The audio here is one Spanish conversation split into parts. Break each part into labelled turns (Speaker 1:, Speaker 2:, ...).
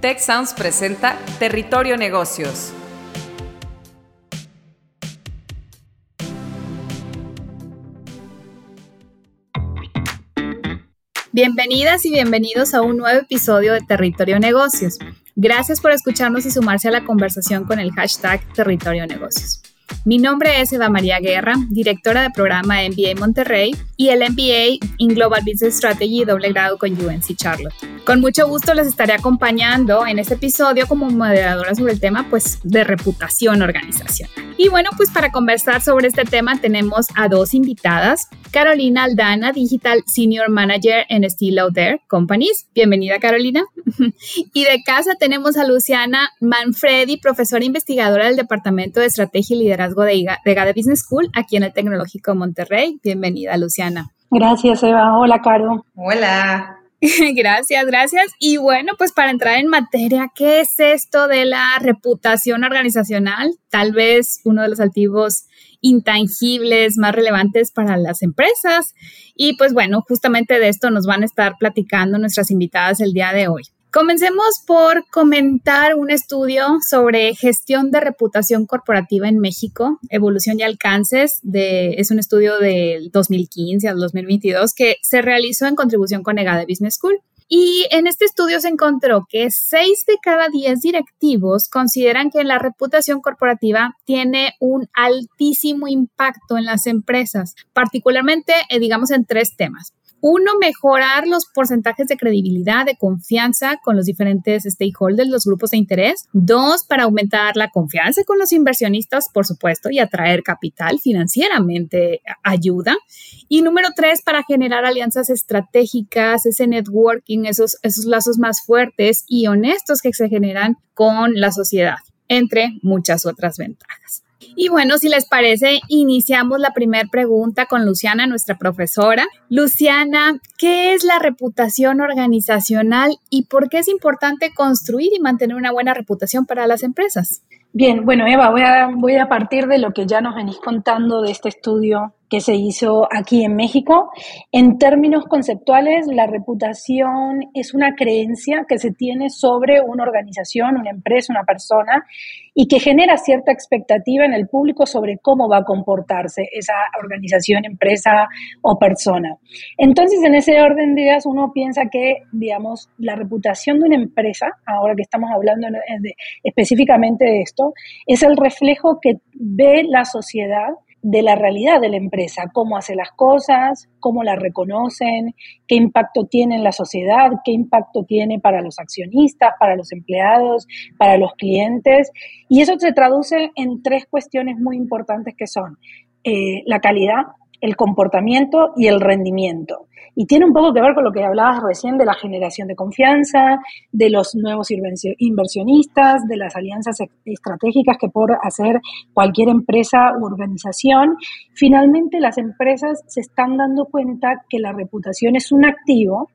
Speaker 1: Tech Sounds presenta Territorio Negocios.
Speaker 2: Bienvenidas y bienvenidos a un nuevo episodio de Territorio Negocios. Gracias por escucharnos y sumarse a la conversación con el hashtag Territorio Negocios. Mi nombre es Eva María Guerra, directora de programa MBA Monterrey y el MBA in Global Business Strategy doble grado con UNC Charlotte. Con mucho gusto les estaré acompañando en este episodio como moderadora sobre el tema pues, de reputación organizacional. Y bueno, pues para conversar sobre este tema tenemos a dos invitadas. Carolina Aldana, Digital Senior Manager en Steel Lauder Companies. Bienvenida, Carolina. y de casa tenemos a Luciana Manfredi, profesora investigadora del Departamento de Estrategia y Liderazgo de, de GADE Business School aquí en el Tecnológico Monterrey. Bienvenida, Luciana.
Speaker 3: Gracias, Eva. Hola, Caro.
Speaker 4: Hola.
Speaker 2: gracias, gracias. Y bueno, pues para entrar en materia, ¿qué es esto de la reputación organizacional? Tal vez uno de los activos intangibles más relevantes para las empresas. Y pues bueno, justamente de esto nos van a estar platicando nuestras invitadas el día de hoy. Comencemos por comentar un estudio sobre gestión de reputación corporativa en México, evolución y alcances. De, es un estudio del 2015 al 2022 que se realizó en contribución con EGADE Business School. Y en este estudio se encontró que 6 de cada 10 directivos consideran que la reputación corporativa tiene un altísimo impacto en las empresas, particularmente, eh, digamos, en tres temas. Uno, mejorar los porcentajes de credibilidad, de confianza con los diferentes stakeholders, los grupos de interés. Dos, para aumentar la confianza con los inversionistas, por supuesto, y atraer capital financieramente ayuda. Y número tres, para generar alianzas estratégicas, ese networking, esos, esos lazos más fuertes y honestos que se generan con la sociedad, entre muchas otras ventajas. Y bueno, si les parece, iniciamos la primera pregunta con Luciana, nuestra profesora. Luciana, ¿qué es la reputación organizacional y por qué es importante construir y mantener una buena reputación para las empresas?
Speaker 3: Bien, bueno, Eva, voy a, voy a partir de lo que ya nos venís contando de este estudio que se hizo aquí en México. En términos conceptuales, la reputación es una creencia que se tiene sobre una organización, una empresa, una persona y que genera cierta expectativa en el público sobre cómo va a comportarse esa organización, empresa o persona. Entonces, en ese orden de ideas, uno piensa que, digamos, la reputación de una empresa, ahora que estamos hablando específicamente de esto, es el reflejo que ve la sociedad de la realidad de la empresa, cómo hace las cosas, cómo la reconocen, qué impacto tiene en la sociedad, qué impacto tiene para los accionistas, para los empleados, para los clientes. Y eso se traduce en tres cuestiones muy importantes que son eh, la calidad, el comportamiento y el rendimiento. Y tiene un poco que ver con lo que hablabas recién de la generación de confianza, de los nuevos inversionistas, de las alianzas estratégicas que por hacer cualquier empresa u organización. Finalmente, las empresas se están dando cuenta que la reputación es un activo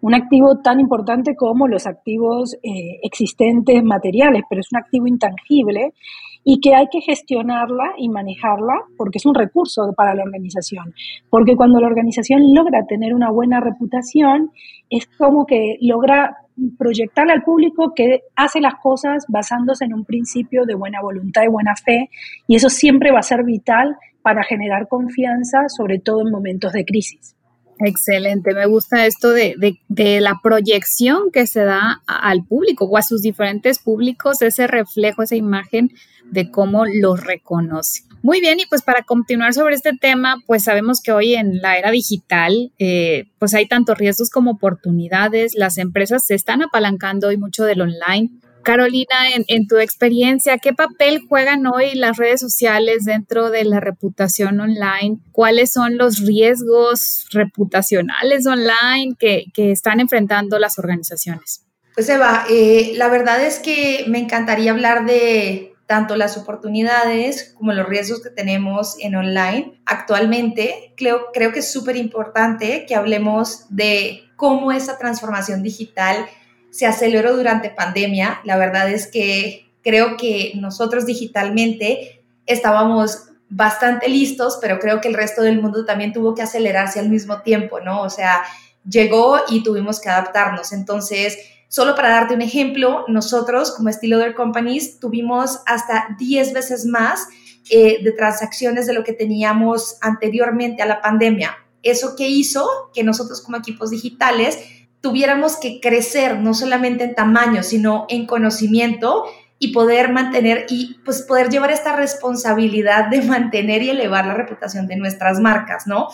Speaker 3: un activo tan importante como los activos eh, existentes materiales, pero es un activo intangible y que hay que gestionarla y manejarla porque es un recurso para la organización. Porque cuando la organización logra tener una buena reputación, es como que logra proyectarle al público que hace las cosas basándose en un principio de buena voluntad y buena fe, y eso siempre va a ser vital para generar confianza, sobre todo en momentos de crisis.
Speaker 2: Excelente, me gusta esto de, de, la proyección que se da al público o a sus diferentes públicos, ese reflejo, esa imagen de cómo los reconoce. Muy bien, y pues para continuar sobre este tema, pues sabemos que hoy en la era digital, eh, pues hay tantos riesgos como oportunidades, las empresas se están apalancando hoy mucho del online, Carolina, en, tu experiencia, ¿qué papel juegan hoy las redes sociales dentro de la reputación online? ¿Cuáles son los riesgos reputacionales online que, están enfrentando las organizaciones?
Speaker 4: Pues Eva, eh, la verdad es que me encantaría hablar de tanto las oportunidades como los riesgos que tenemos en online. Actualmente creo, creo que es súper importante que hablemos de cómo esa transformación digital se aceleró durante pandemia. La verdad es que creo que nosotros digitalmente estábamos bastante listos, pero creo que el resto del mundo también tuvo que acelerarse al mismo tiempo, ¿no? O sea, llegó y tuvimos que adaptarnos. Entonces, Solo para darte un ejemplo, nosotros como Estilo Other Companies tuvimos hasta 10 veces más eh, de transacciones de lo que teníamos anteriormente a la pandemia. Eso que hizo que nosotros como equipos digitales tuviéramos que crecer no solamente en tamaño, sino en conocimiento y poder mantener y pues poder llevar esta responsabilidad de mantener y elevar la reputación de nuestras marcas, ¿no?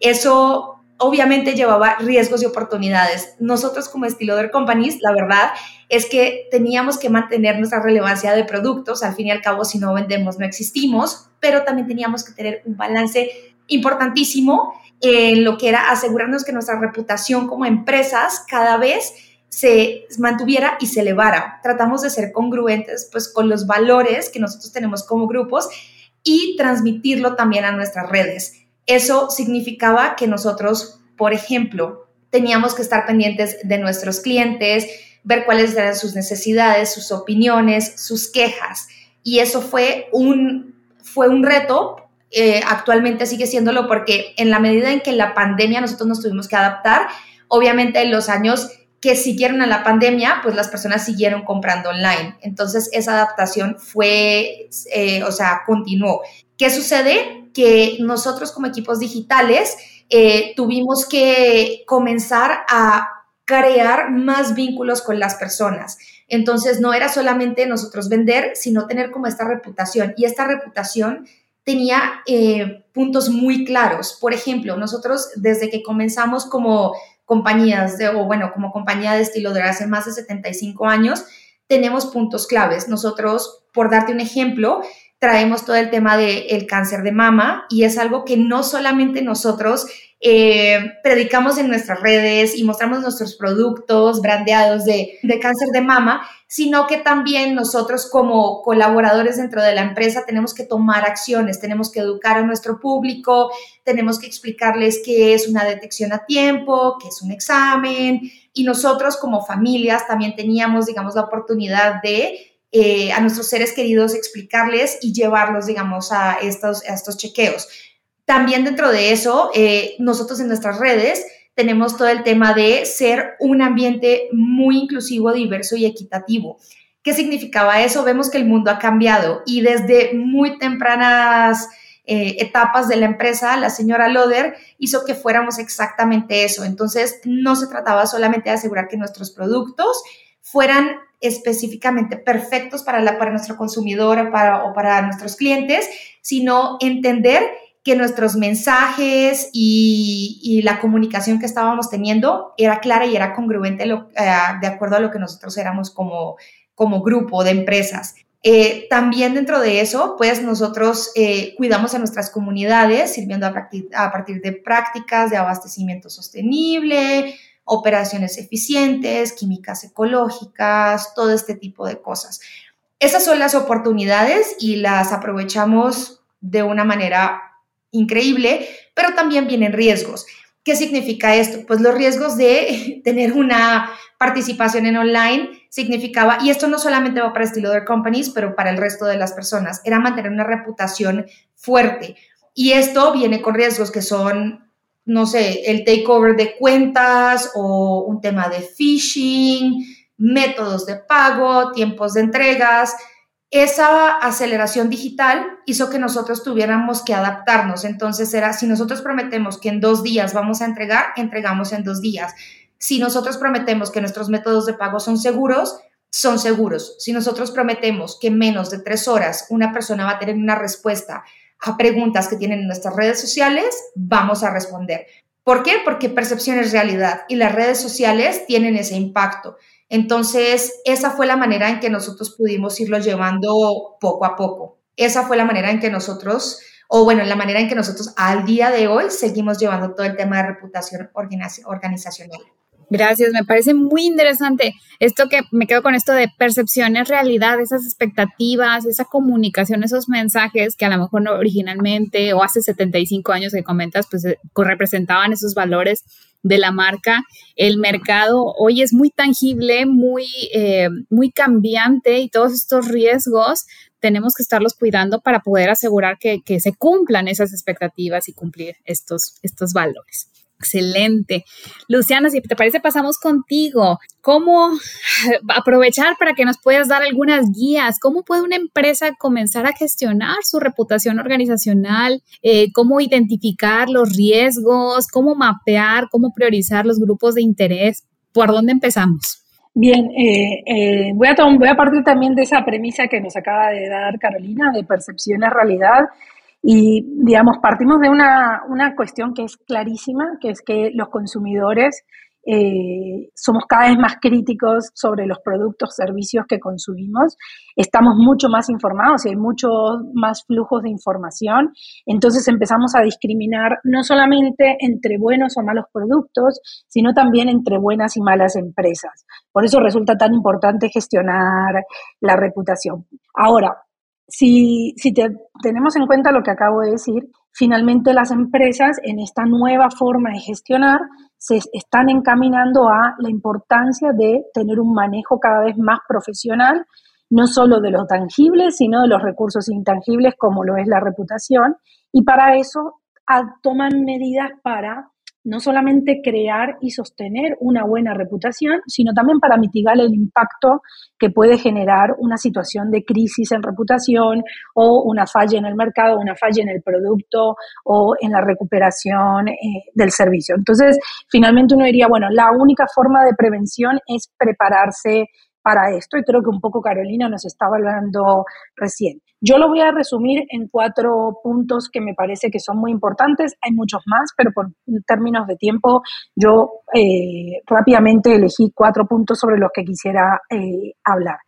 Speaker 4: Eso obviamente llevaba riesgos y oportunidades. Nosotros como Estiloder Companies, la verdad es que teníamos que mantener nuestra relevancia de productos, al fin y al cabo si no vendemos no existimos, pero también teníamos que tener un balance importantísimo en lo que era asegurarnos que nuestra reputación como empresas cada vez se mantuviera y se elevara. Tratamos de ser congruentes pues con los valores que nosotros tenemos como grupos y transmitirlo también a nuestras redes. Eso significaba que nosotros, por ejemplo, teníamos que estar pendientes de nuestros clientes, ver cuáles eran sus necesidades, sus opiniones, sus quejas. Y eso fue un, fue un reto. Eh, actualmente sigue siéndolo porque en la medida en que la pandemia nosotros nos tuvimos que adaptar, obviamente en los años que siguieron a la pandemia, pues las personas siguieron comprando online. Entonces esa adaptación fue, eh, o sea, continuó. ¿Qué sucede? Que nosotros como equipos digitales eh, tuvimos que comenzar a crear más vínculos con las personas. Entonces no era solamente nosotros vender, sino tener como esta reputación. Y esta reputación tenía eh, puntos muy claros. Por ejemplo, nosotros desde que comenzamos como compañías de, o bueno, como compañía de estilo de hace más de 75 años, tenemos puntos claves. Nosotros, por darte un ejemplo, traemos todo el tema del cáncer de mama y es algo que no solamente nosotros eh, predicamos en nuestras redes y mostramos nuestros productos brandeados de, de, cáncer de mama, sino que también nosotros como colaboradores dentro de la empresa tenemos que tomar acciones, tenemos que educar a nuestro público, tenemos que explicarles qué es una detección a tiempo, qué es un examen, y nosotros como familias también teníamos, digamos, la oportunidad de eh, a nuestros seres queridos, explicarles y llevarlos, digamos, a estos, a estos chequeos. También dentro de eso, eh, nosotros en nuestras redes tenemos todo el tema de ser un ambiente muy inclusivo, diverso y equitativo. ¿Qué significaba eso? Vemos que el mundo ha cambiado y desde muy tempranas eh, etapas de la empresa, la señora Loder hizo que fuéramos exactamente eso. Entonces, no se trataba solamente de asegurar que nuestros productos fueran específicamente perfectos para, para nuestro consumidor para, o para nuestros clientes, sino entender que nuestros mensajes y, la comunicación que estábamos teniendo era clara y era congruente eh, de acuerdo a lo que nosotros éramos como, grupo de empresas. Eh, también dentro de eso, pues nosotros eh, cuidamos a nuestras comunidades sirviendo a partir de prácticas de abastecimiento sostenible, operaciones eficientes, químicas ecológicas, todo este tipo de cosas. Esas son las oportunidades y las aprovechamos de una manera increíble, pero también vienen riesgos. ¿Qué significa esto? Pues los riesgos de tener una participación en online significaba, y esto no solamente va para estilo de companies, pero para el resto de las personas, era mantener una reputación fuerte. Y esto viene con riesgos que son no sé, el takeover de cuentas o un tema de phishing, métodos de pago, tiempos de entregas. Esa aceleración digital hizo que nosotros tuviéramos que adaptarnos. Entonces era, si nosotros prometemos que en dos días vamos a entregar, entregamos en dos días. Si nosotros prometemos que nuestros métodos de pago son seguros, son seguros. Si nosotros prometemos que en menos de tres horas una persona va a tener una respuesta a preguntas que tienen en nuestras redes sociales, vamos a responder. ¿Por qué? Porque percepción es realidad y las redes sociales tienen ese impacto. Entonces, esa fue la manera en que nosotros pudimos irlo llevando poco a poco. Esa fue la manera en que nosotros, o bueno, la manera en que nosotros al día de hoy seguimos llevando todo el tema de reputación organizacional.
Speaker 2: Gracias, me parece muy interesante esto que me quedo con esto de percepciones, realidad, esas expectativas, esa comunicación, esos mensajes que a lo mejor no originalmente o hace 75 años que comentas, pues eh, representaban esos valores de la marca. El mercado hoy es muy tangible, muy, eh, muy cambiante y todos estos riesgos tenemos que estarlos cuidando para poder asegurar que, que se cumplan esas expectativas y cumplir estos, estos valores. Excelente. Luciana, si te parece, pasamos contigo. ¿Cómo aprovechar para que nos puedas dar algunas guías? ¿Cómo puede una empresa comenzar a gestionar su reputación organizacional? Eh, ¿Cómo identificar los riesgos? ¿Cómo mapear? ¿Cómo priorizar los grupos de interés? ¿Por dónde empezamos?
Speaker 3: Bien, eh, eh, voy, a voy a partir también de esa premisa que nos acaba de dar Carolina, de percepción a realidad. Y, digamos, partimos de una, una cuestión que es clarísima, que es que los consumidores eh, somos cada vez más críticos sobre los productos, servicios que consumimos, estamos mucho más informados y hay muchos más flujos de información, entonces empezamos a discriminar no solamente entre buenos o malos productos, sino también entre buenas y malas empresas. Por eso resulta tan importante gestionar la reputación. Ahora, si, si tenemos en cuenta lo que acabo de decir, finalmente las empresas en esta nueva forma de gestionar se están encaminando a la importancia de tener un manejo cada vez más profesional, no solo de los tangibles, sino de los recursos intangibles como lo es la reputación, y para eso toman medidas para no solamente crear y sostener una buena reputación, sino también para mitigar el impacto que puede generar una situación de crisis en reputación o una falla en el mercado, una falla en el producto o en la recuperación eh, del servicio. Entonces, finalmente uno diría, bueno, la única forma de prevención es prepararse para esto y creo que un poco Carolina nos estaba hablando recién. Yo lo voy a resumir en cuatro puntos que me parece que son muy importantes. Hay muchos más, pero por términos de tiempo yo eh, rápidamente elegí cuatro puntos sobre los que quisiera eh, hablar.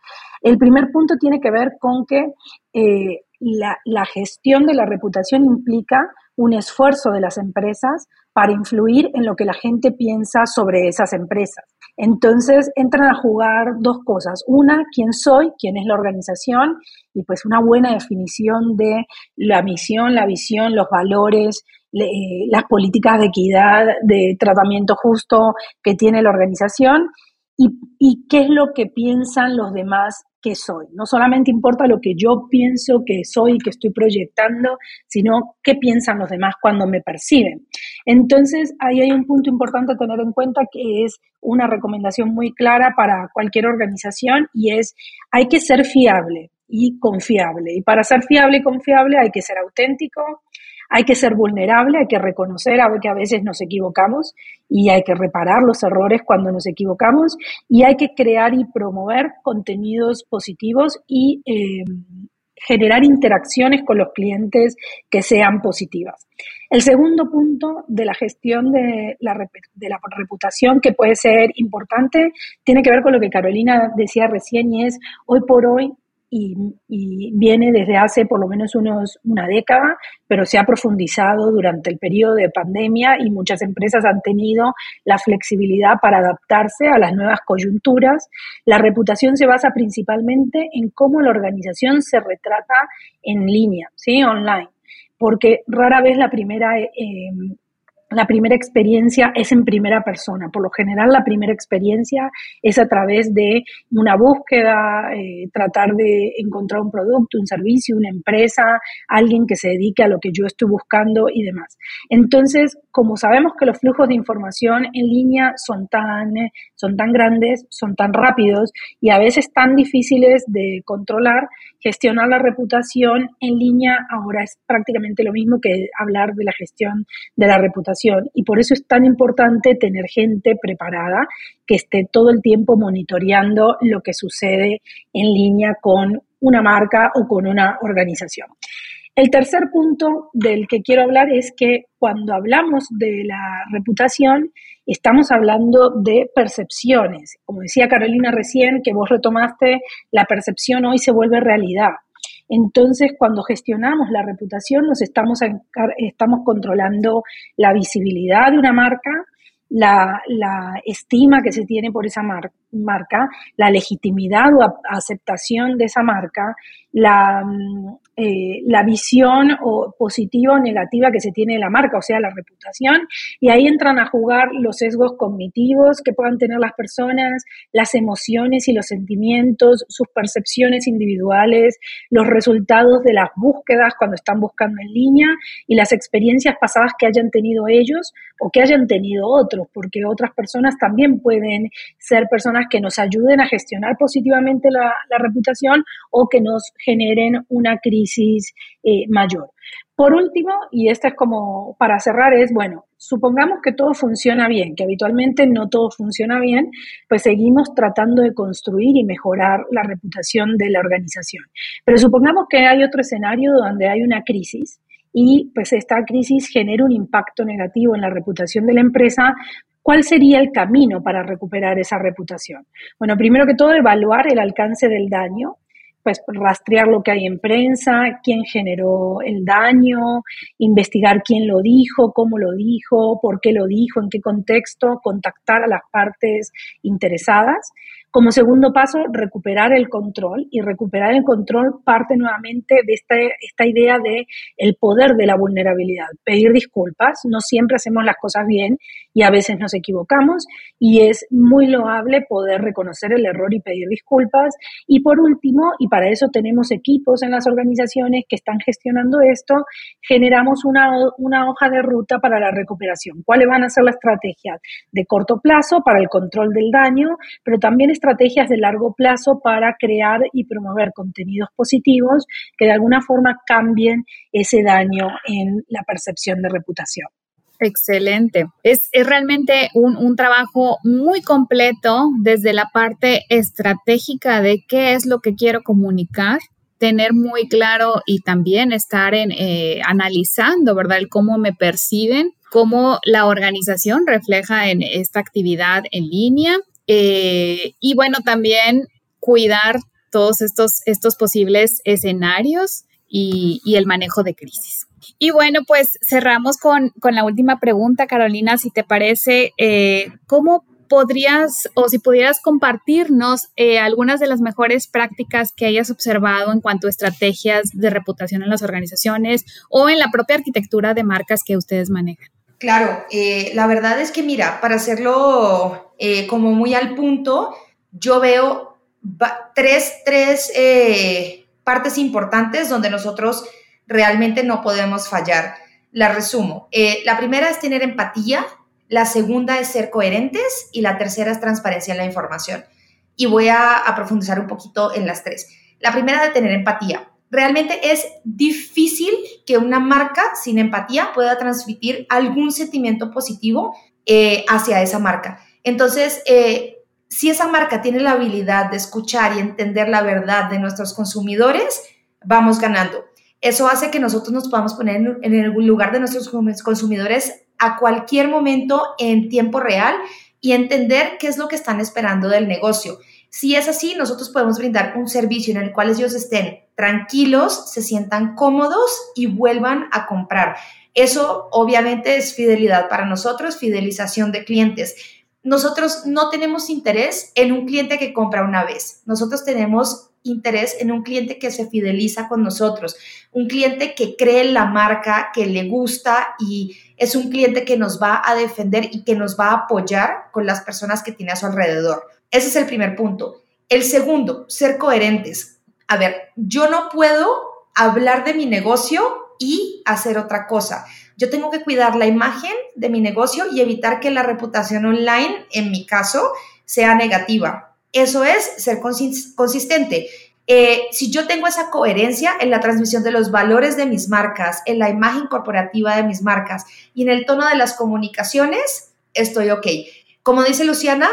Speaker 3: El primer punto tiene que ver con que eh, la, la gestión de la reputación implica un esfuerzo de las empresas para influir en lo que la gente piensa sobre esas empresas. Entonces entran a jugar dos cosas. Una, quién soy, quién es la organización y pues una buena definición de la misión, la visión, los valores, eh, las políticas de equidad, de tratamiento justo que tiene la organización y, y qué es lo que piensan los demás soy. No solamente importa lo que yo pienso que soy y que estoy proyectando, sino qué piensan los demás cuando me perciben. Entonces, ahí hay un punto importante a tener en cuenta que es una recomendación muy clara para cualquier organización y es hay que ser fiable y confiable. Y para ser fiable y confiable hay que ser auténtico, hay que ser vulnerable, hay que reconocer que a veces nos equivocamos y hay que reparar los errores cuando nos equivocamos y hay que crear y promover contenidos positivos y eh, generar interacciones con los clientes que sean positivas. El segundo punto de la gestión de la, de la, reputación que puede ser importante tiene que ver con lo que Carolina decía recién y es hoy por hoy y, viene desde hace por lo menos unos, una década, pero se ha profundizado durante el periodo de pandemia y muchas empresas han tenido la flexibilidad para adaptarse a las nuevas coyunturas. La reputación se basa principalmente en cómo la organización se retrata en línea, ¿sí? online, porque rara vez la primera... Eh, la primera experiencia es en primera persona. Por lo general, la primera experiencia es a través de una búsqueda, eh, tratar de encontrar un producto, un servicio, una empresa, alguien que se dedique a lo que yo estoy buscando y demás. Entonces, como sabemos que los flujos de información en línea son tan, son tan grandes, son tan rápidos y a veces tan difíciles de controlar, gestionar la reputación en línea ahora es prácticamente lo mismo que hablar de la gestión de la reputación y por eso es tan importante tener gente preparada que esté todo el tiempo monitoreando lo que sucede en línea con una marca o con una organización. El tercer punto del que quiero hablar es que cuando hablamos de la reputación, estamos hablando de percepciones. Como decía Carolina recién, que vos retomaste, la percepción hoy se vuelve realidad. Entonces, cuando gestionamos la reputación, nos estamos, estamos controlando la visibilidad de una marca, la, estima que se tiene por esa, marca, la legitimidad o aceptación de esa marca, la, mm, eh, la visión o positiva o negativa que se tiene de la marca, o sea, la reputación, y ahí entran a jugar los sesgos cognitivos que puedan tener las personas, las emociones y los sentimientos, sus percepciones individuales, los resultados de las búsquedas cuando están buscando en línea y las experiencias pasadas que hayan tenido ellos o que hayan tenido otros, porque otras personas también pueden ser personas que nos ayuden a gestionar positivamente la, reputación o que nos generen una crisis eh, mayor. Por último, y esta es como para cerrar, es, bueno, supongamos que todo funciona bien, que habitualmente no todo funciona bien, pues seguimos tratando de construir y mejorar la reputación de la organización. Pero supongamos que hay otro escenario donde hay una crisis y pues esta crisis genera un impacto negativo en la reputación de la empresa, ¿Cuál sería el camino para recuperar esa reputación? Bueno, primero que todo, evaluar el alcance del daño pues rastrear lo que hay en prensa, quién generó el daño, investigar quién lo dijo, cómo lo dijo, por qué lo dijo, en qué contexto, contactar a las partes interesadas. Como segundo paso, recuperar el control y recuperar el control parte nuevamente de esta, esta idea de el poder de la vulnerabilidad. Pedir disculpas, no siempre hacemos las cosas bien y a veces nos equivocamos y es muy loable poder reconocer el error y pedir disculpas. Y por último, y para eso tenemos equipos en las organizaciones que están gestionando esto, generamos una, una hoja de ruta para la recuperación. ¿Cuáles van a ser las estrategias de corto plazo para el control del daño, pero también estrategias de largo plazo para crear y promover contenidos positivos que de alguna forma cambien ese daño en la percepción de reputación.
Speaker 2: Excelente. Es, realmente un, un, trabajo muy completo desde la parte estratégica de qué es lo que quiero comunicar, tener muy claro y también estar en, eh, analizando, ¿verdad? El cómo me perciben, cómo la organización refleja en esta actividad en línea eh, y bueno, también cuidar todos estos, estos posibles escenarios y, el manejo de crisis. Y bueno, pues cerramos con, la última pregunta, Carolina, si te parece, eh, ¿cómo podrías o si pudieras compartirnos eh, algunas de las mejores prácticas que hayas observado en cuanto a estrategias de reputación en las organizaciones o en la propia arquitectura de marcas que ustedes manejan?
Speaker 4: Claro, eh, la verdad es que mira, para hacerlo como muy al punto, yo veo tres, tres partes importantes donde nosotros realmente no podemos fallar. La resumo. la primera es tener empatía, la segunda es ser coherentes y la tercera es transparencia en la información. Y voy a, a profundizar un poquito en las tres. La primera de tener empatía realmente es difícil que una marca sin empatía pueda transmitir algún sentimiento positivo eh, hacia esa marca. Entonces, eh, si esa marca tiene la habilidad de escuchar y entender la verdad de nuestros consumidores, vamos ganando. Eso hace que nosotros nos podamos poner en el lugar de nuestros consumidores a cualquier momento en tiempo real y entender qué es lo que están esperando del negocio. Si es así, nosotros podemos brindar un servicio en el cual ellos estén tranquilos, se sientan cómodos y vuelvan a comprar. Eso obviamente es fidelidad para nosotros, fidelización de clientes. Nosotros no tenemos interés en un cliente que compra una vez. Nosotros tenemos interés en un cliente que se fideliza con nosotros, un cliente que cree en la marca, que le gusta y es un cliente que nos va a defender y que nos va a apoyar con las personas que tiene a su alrededor. Ese es el primer punto. El segundo, ser coherentes. A ver, yo no puedo hablar de mi negocio y hacer otra cosa. Yo tengo que cuidar la imagen de mi negocio y evitar que la reputación online, en mi caso, sea negativa. Eso es ser consistente. Eh, si yo tengo esa coherencia en la transmisión de los valores de mis marcas, en la imagen corporativa de mis marcas y en el tono de las comunicaciones, estoy ok. Como dice Luciana,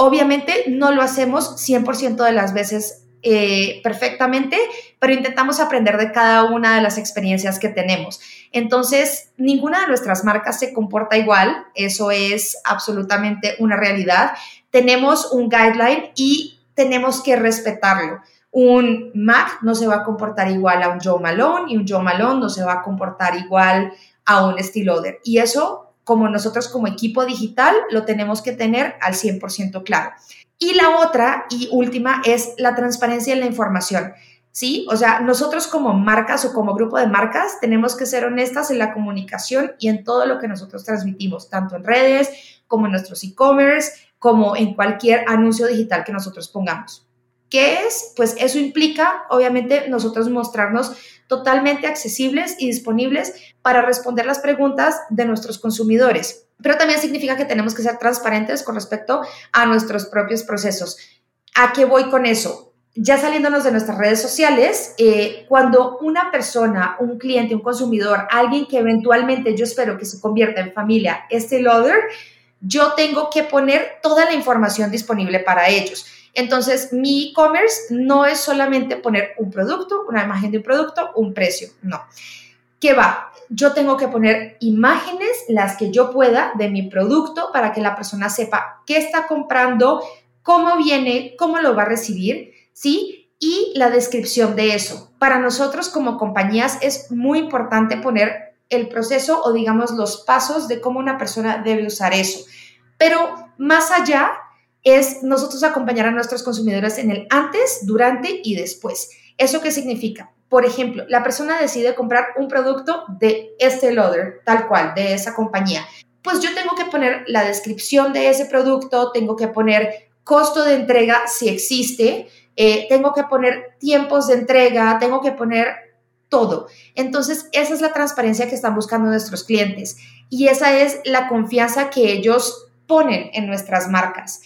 Speaker 4: Obviamente no lo hacemos 100% de las veces eh, perfectamente, pero intentamos aprender de cada una de las experiencias que tenemos. Entonces, ninguna de nuestras marcas se comporta igual, eso es absolutamente una realidad. Tenemos un guideline y tenemos que respetarlo. Un Mac no se va a comportar igual a un Joe Malone y un Joe Malone no se va a comportar igual a un Stiloder. Y eso como nosotros como equipo digital lo tenemos que tener al 100% claro. Y la otra y última es la transparencia en la información. ¿sí? O sea, nosotros como marcas o como grupo de marcas tenemos que ser honestas en la comunicación y en todo lo que nosotros transmitimos, tanto en redes como en nuestros e-commerce, como en cualquier anuncio digital que nosotros pongamos. ¿Qué es? Pues eso implica, obviamente, nosotros mostrarnos totalmente accesibles y disponibles para responder las preguntas de nuestros consumidores. Pero también significa que tenemos que ser transparentes con respecto a nuestros propios procesos. ¿A qué voy con eso? Ya saliéndonos de nuestras redes sociales, eh, cuando una persona, un cliente, un consumidor, alguien que eventualmente yo espero que se convierta en familia, este loader, yo tengo que poner toda la información disponible para ellos. Entonces, mi e-commerce no es solamente poner un producto, una imagen de un producto, un precio, no. ¿Qué va? Yo tengo que poner imágenes, las que yo pueda, de mi producto para que la persona sepa qué está comprando, cómo viene, cómo lo va a recibir, ¿sí? Y la descripción de eso. Para nosotros como compañías es muy importante poner el proceso o digamos los pasos de cómo una persona debe usar eso. Pero más allá es nosotros acompañar a nuestros consumidores en el antes, durante y después. ¿Eso qué significa? Por ejemplo, la persona decide comprar un producto de este loader, tal cual, de esa compañía. Pues yo tengo que poner la descripción de ese producto, tengo que poner costo de entrega si existe, eh, tengo que poner tiempos de entrega, tengo que poner todo. Entonces, esa es la transparencia que están buscando nuestros clientes y esa es la confianza que ellos ponen en nuestras marcas.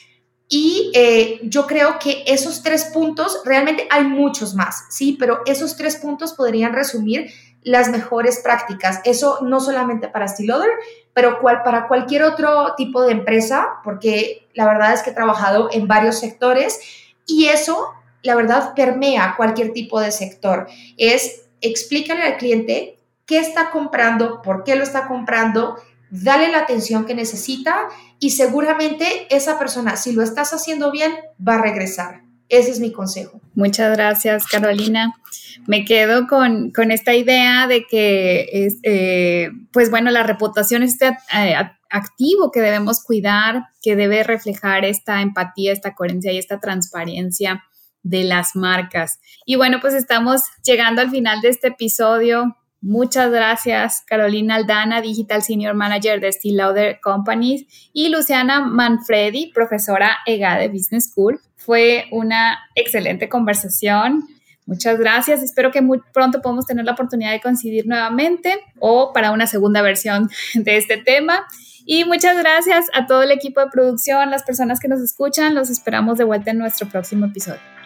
Speaker 4: Y eh, yo creo que esos tres puntos, realmente hay muchos más, ¿sí? Pero esos tres puntos podrían resumir las mejores prácticas. Eso no solamente para Stiloder, pero cual, para cualquier otro tipo de empresa, porque la verdad es que he trabajado en varios sectores y eso, la verdad, permea cualquier tipo de sector. Es explícale al cliente qué está comprando, por qué lo está comprando, dale la atención que necesita y seguramente esa persona, si lo estás haciendo bien, va a regresar. Ese es mi consejo.
Speaker 2: Muchas gracias, Carolina. Me quedo con, esta idea de que, es, eh, pues bueno, la reputación este activo que debemos cuidar, que debe reflejar esta empatía, esta coherencia y esta transparencia de las marcas. Y bueno, pues estamos llegando al final de este episodio. Muchas gracias, Carolina Aldana, Digital Senior Manager de Steel Lauder Companies, y Luciana Manfredi, profesora EGA de Business School. Fue una excelente conversación. Muchas gracias. Espero que muy pronto podamos tener la oportunidad de coincidir nuevamente o para una segunda versión de este tema. Y muchas gracias a todo el equipo de producción, las personas que nos escuchan. Los esperamos de vuelta en nuestro próximo episodio.